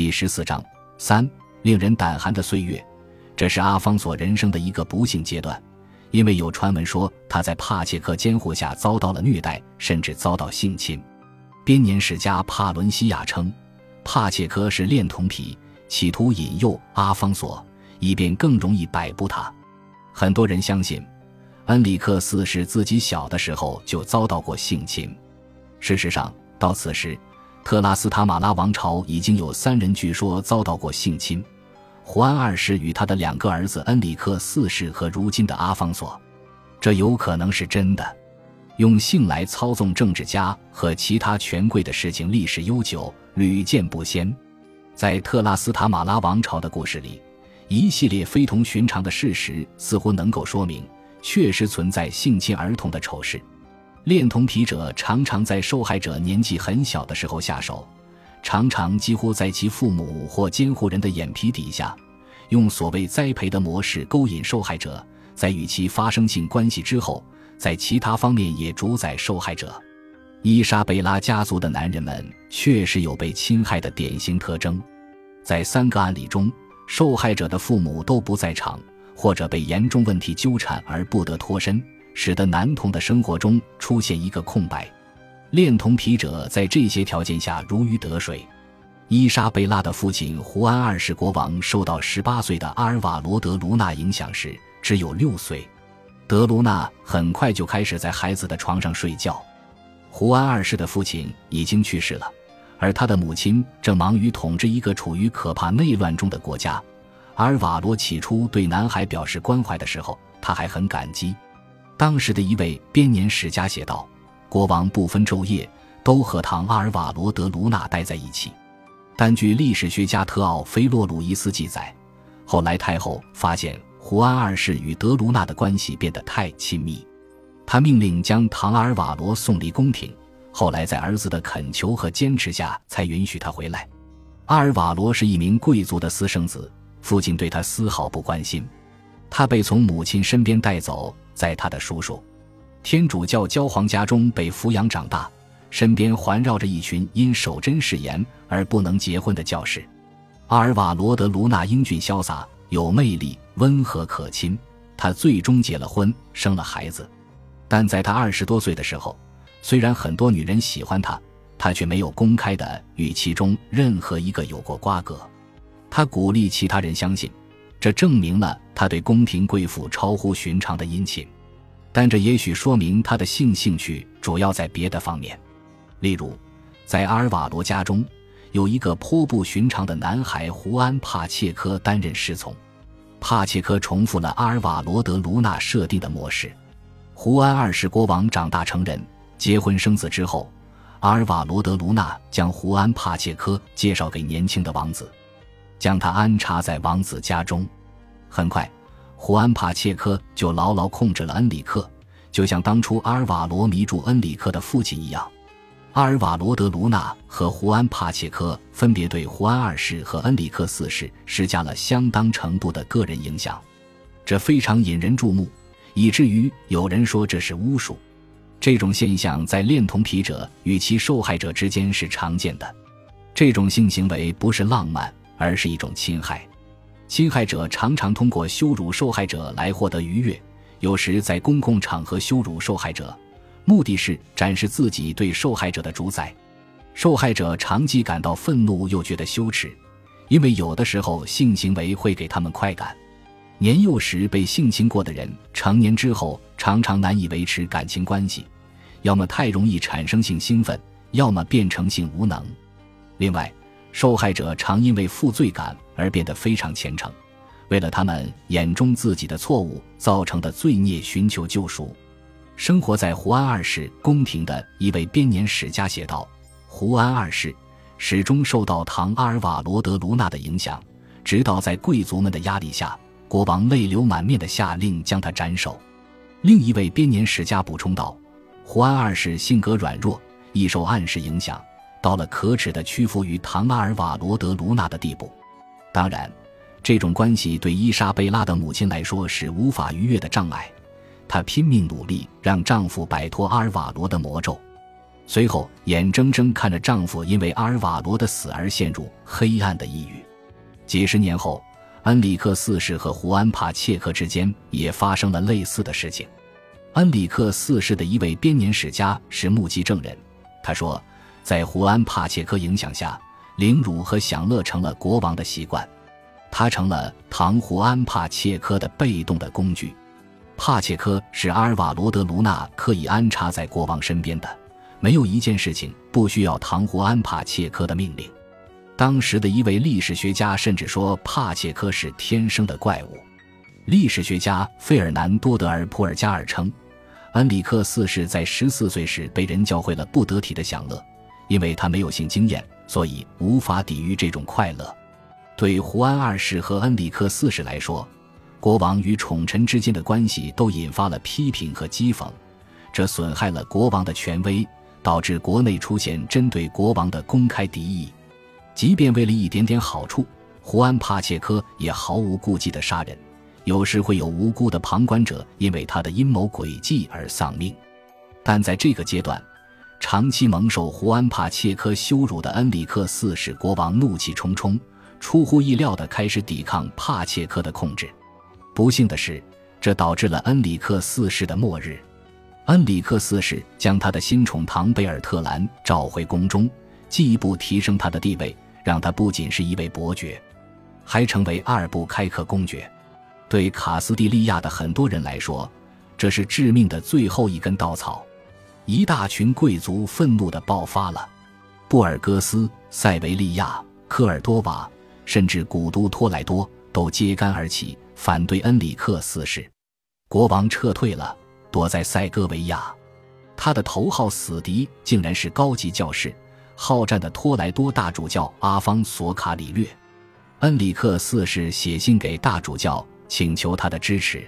第十四章三，令人胆寒的岁月。这是阿方索人生的一个不幸阶段，因为有传闻说他在帕切克监护下遭到了虐待，甚至遭到性侵。编年史家帕伦西亚称，帕切科是恋童癖，企图引诱阿方索，以便更容易摆布他。很多人相信，恩里克四世自己小的时候就遭到过性侵。事实上，到此时，特拉斯塔马拉王朝已经有三人据说遭到过性侵。胡安二世与他的两个儿子恩里克四世和如今的阿方索，这有可能是真的。用性来操纵政治家和其他权贵的事情历史悠久，屡见不鲜。在特拉斯塔马拉王朝的故事里，一系列非同寻常的事实似乎能够说明，确实存在性侵儿童的丑事。恋童癖者常常在受害者年纪很小的时候下手。常常几乎在其父母或监护人的眼皮底下，用所谓栽培的模式勾引受害者，在与其发生性关系之后，在其他方面也主宰受害者。伊莎贝拉家族的男人们确实有被侵害的典型特征，在三个案例中，受害者的父母都不在场，或者被严重问题纠缠而不得脱身，使得男童的生活中出现一个空白。恋童癖者在这些条件下如鱼得水。伊莎贝拉的父亲胡安二世国王受到十八岁的阿尔瓦罗德卢纳影响时只有六岁，德卢纳很快就开始在孩子的床上睡觉。胡安二世的父亲已经去世了，而他的母亲正忙于统治一个处于可怕内乱中的国家。阿尔瓦罗起初对男孩表示关怀的时候，他还很感激。当时的一位编年史家写道。国王不分昼夜都和唐阿尔瓦罗德卢纳待在一起，但据历史学家特奥菲洛鲁伊斯记载，后来太后发现胡安二世与德卢纳的关系变得太亲密，他命令将唐阿尔瓦罗送离宫廷，后来在儿子的恳求和坚持下才允许他回来。阿尔瓦罗是一名贵族的私生子，父亲对他丝毫不关心，他被从母亲身边带走，在他的叔叔。天主教教皇家中被抚养长大，身边环绕着一群因守贞誓言而不能结婚的教士。阿尔瓦罗德卢纳英俊潇洒，有魅力，温和可亲。他最终结了婚，生了孩子。但在他二十多岁的时候，虽然很多女人喜欢他，他却没有公开的与其中任何一个有过瓜葛。他鼓励其他人相信，这证明了他对宫廷贵妇超乎寻常的殷勤。但这也许说明他的性兴趣主要在别的方面，例如，在阿尔瓦罗家中有一个颇不寻常的男孩胡安·帕切科担任侍从。帕切科重复了阿尔瓦罗德卢纳设定的模式。胡安二世国王长大成人，结婚生子之后，阿尔瓦罗德卢纳将胡安·帕切科介绍给年轻的王子，将他安插在王子家中。很快。胡安·帕切科就牢牢控制了恩里克，就像当初阿尔瓦罗迷住恩里克的父亲一样。阿尔瓦罗德卢纳和胡安·帕切科分别对胡安二世和恩里克四世施加了相当程度的个人影响，这非常引人注目，以至于有人说这是巫术。这种现象在恋童癖者与其受害者之间是常见的。这种性行为不是浪漫，而是一种侵害。侵害者常常通过羞辱受害者来获得愉悦，有时在公共场合羞辱受害者，目的是展示自己对受害者的主宰。受害者长期感到愤怒又觉得羞耻，因为有的时候性行为会给他们快感。年幼时被性侵过的人，成年之后常常难以维持感情关系，要么太容易产生性兴奋，要么变成性无能。另外，受害者常因为负罪感而变得非常虔诚，为了他们眼中自己的错误造成的罪孽寻求救赎。生活在胡安二世宫廷的一位编年史家写道：“胡安二世始终受到唐阿尔瓦罗德卢纳的影响，直到在贵族们的压力下，国王泪流满面的下令将他斩首。”另一位编年史家补充道：“胡安二世性格软弱，易受暗示影响。”到了可耻的屈服于唐阿尔瓦罗德卢纳的地步，当然，这种关系对伊莎贝拉的母亲来说是无法逾越的障碍。她拼命努力让丈夫摆脱阿尔瓦罗的魔咒。随后眼睁睁看着丈夫因为阿尔瓦罗的死而陷入黑暗的抑郁。几十年后，恩里克四世和胡安·帕切克之间也发生了类似的事情。恩里克四世的一位编年史家是目击证人，他说，在胡安·帕切科影响下，凌辱和享乐成了国王的习惯，他成了唐胡安·帕切科的被动的工具。帕切科是阿尔瓦罗·德卢纳刻意安插在国王身边的，没有一件事情不需要唐胡安·帕切科的命令。当时的一位历史学家甚至说，帕切科是天生的怪物。历史学家费尔南多·德尔普尔加尔称，恩里克四世在十四岁时被人教会了不得体的享乐，因为他没有性经验，所以无法抵御这种快乐。对胡安二世和恩里克四世来说，国王与宠臣之间的关系都引发了批评和讥讽，这损害了国王的权威，导致国内出现针对国王的公开敌意。即便为了一点点好处，胡安·帕切科也毫无顾忌地杀人。有时会有无辜的旁观者因为他的阴谋诡计而丧命，但在这个阶段，长期蒙受胡安·帕切科羞辱的恩里克四世国王怒气冲冲，出乎意料地开始抵抗帕切科的控制。不幸的是，这导致了恩里克四世的末日。恩里克四世将他的新宠唐贝尔特兰召回宫中，进一步提升他的地位，让他不仅是一位伯爵，还成为阿尔布开克公爵。对卡斯蒂利亚的很多人来说，这是致命的最后一根稻草。一大群贵族愤怒地爆发了，布尔戈斯、塞维利亚、科尔多瓦，甚至古都托莱多都揭竿而起，反对恩里克四世。国王撤退了，躲在塞戈维亚。他的头号死敌竟然是高级教士，好战的托莱多大主教阿方索卡里略。恩里克四世写信给大主教。请求他的支持，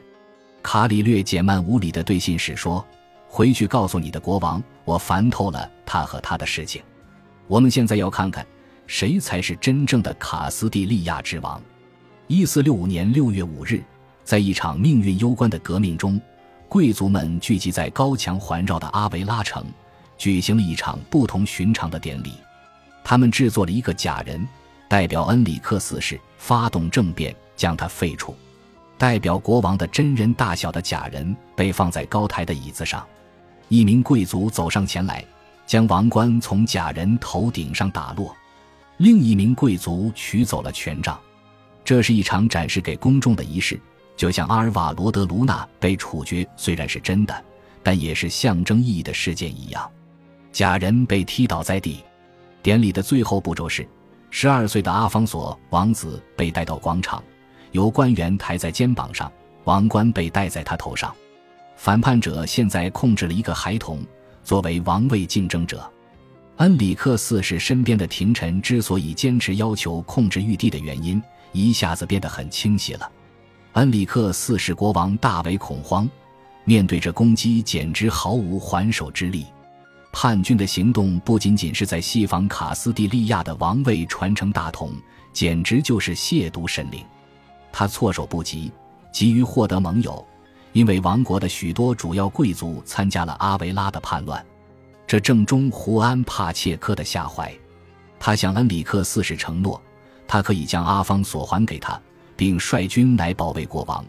卡里略简慢无礼的对信使说：“回去告诉你的国王，我烦透了他和他的事情。我们现在要看看，谁才是真正的卡斯蒂利亚之王。”一四六五年六月五日，在一场命运攸关的革命中，贵族们聚集在高墙环绕的阿维拉城，举行了一场不同寻常的典礼。他们制作了一个假人，代表恩里克四世，发动政变，将他废除。代表国王的真人大小的假人被放在高台的椅子上，一名贵族走上前来，将王冠从假人头顶上打落，另一名贵族取走了权杖。这是一场展示给公众的仪式，就像阿尔瓦罗德卢纳被处决虽然是真的，但也是象征意义的事件一样。假人被踢倒在地。典礼的最后步骤是，十二岁的阿方索王子被带到广场。由官员抬在肩膀上，王冠被戴在他头上。反叛者现在控制了一个孩童，作为王位竞争者。恩里克四世身边的廷臣之所以坚持要求控制玉帝的原因，一下子变得很清晰了。恩里克四世国王大为恐慌，面对着攻击，简直毫无还手之力。叛军的行动不仅仅是在西方卡斯蒂利亚的王位传承大统，简直就是亵渎神灵。他措手不及，急于获得盟友，因为王国的许多主要贵族参加了阿维拉的叛乱，这正中胡安·帕切科的下怀。他向恩里克四世承诺，他可以将阿方索还给他，并率军来保卫国王，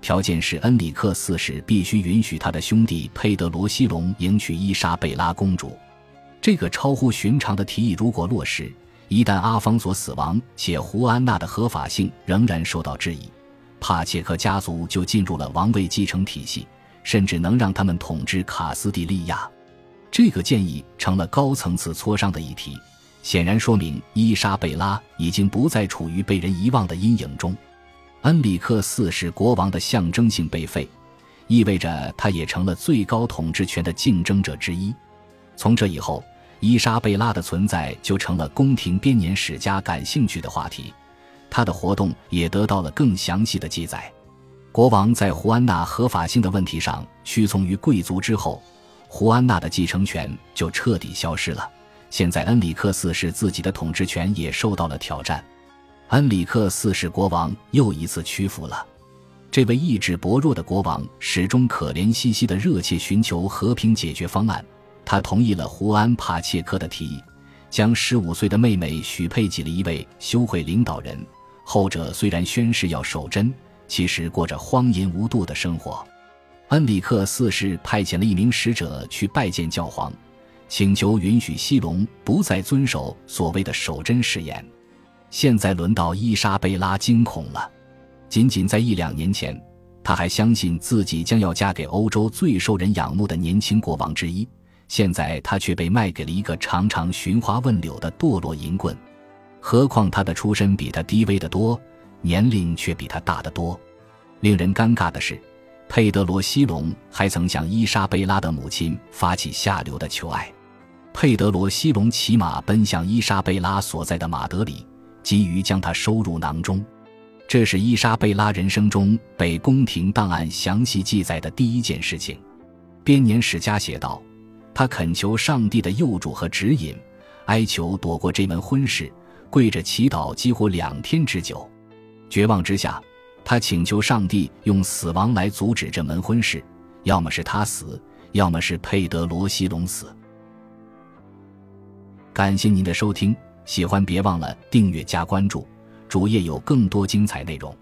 条件是恩里克四世必须允许他的兄弟佩德罗西隆迎娶伊莎贝拉公主。这个超乎寻常的提议如果落实，一旦阿方索死亡，且胡安娜的合法性仍然受到质疑，帕切克家族就进入了王位继承体系，甚至能让他们统治卡斯蒂利亚。这个建议成了高层次磋商的议题，显然说明伊莎贝拉已经不再处于被人遗忘的阴影中。恩里克四世国王的象征性被废，意味着他也成了最高统治权的竞争者之一。从这以后。伊莎贝拉的存在就成了宫廷编年史家感兴趣的话题，他的活动也得到了更详细的记载。国王在胡安娜合法性的问题上屈从于贵族之后，胡安娜的继承权就彻底消失了。现在恩里克四世自己的统治权也受到了挑战，恩里克四世国王又一次屈服了。这位意志薄弱的国王始终可怜兮兮的热切寻求和平解决方案。他同意了胡安·帕切科的提议，将十五岁的妹妹许配给了一位修会领导人。后者虽然宣誓要守贞，其实过着荒淫无度的生活。恩里克四世派遣了一名使者去拜见教皇，请求允许西隆不再遵守所谓的守贞誓言。现在轮到伊莎贝拉惊恐了。仅仅在一两年前，她还相信自己将要嫁给欧洲最受人仰慕的年轻国王之一。现在她却被卖给了一个常常寻花问柳的堕落淫棍。何况他的出身比他低微的多，年龄却比他大得多。令人尴尬的是，佩德罗·西隆还曾向伊莎贝拉的母亲发起下流的求爱。佩德罗·西隆骑马奔向伊莎贝拉所在的马德里，急于将她收入囊中。这是伊莎贝拉人生中被宫廷档案详细记载的第一件事情。编年史家写道：“他恳求上帝的佑助和指引，哀求躲过这门婚事。”跪着祈祷几乎两天之久，绝望之下，他请求上帝用死亡来阻止这门婚事，要么是他死，要么是佩德罗西隆死。感谢您的收听，喜欢别忘了订阅加关注，主页有更多精彩内容。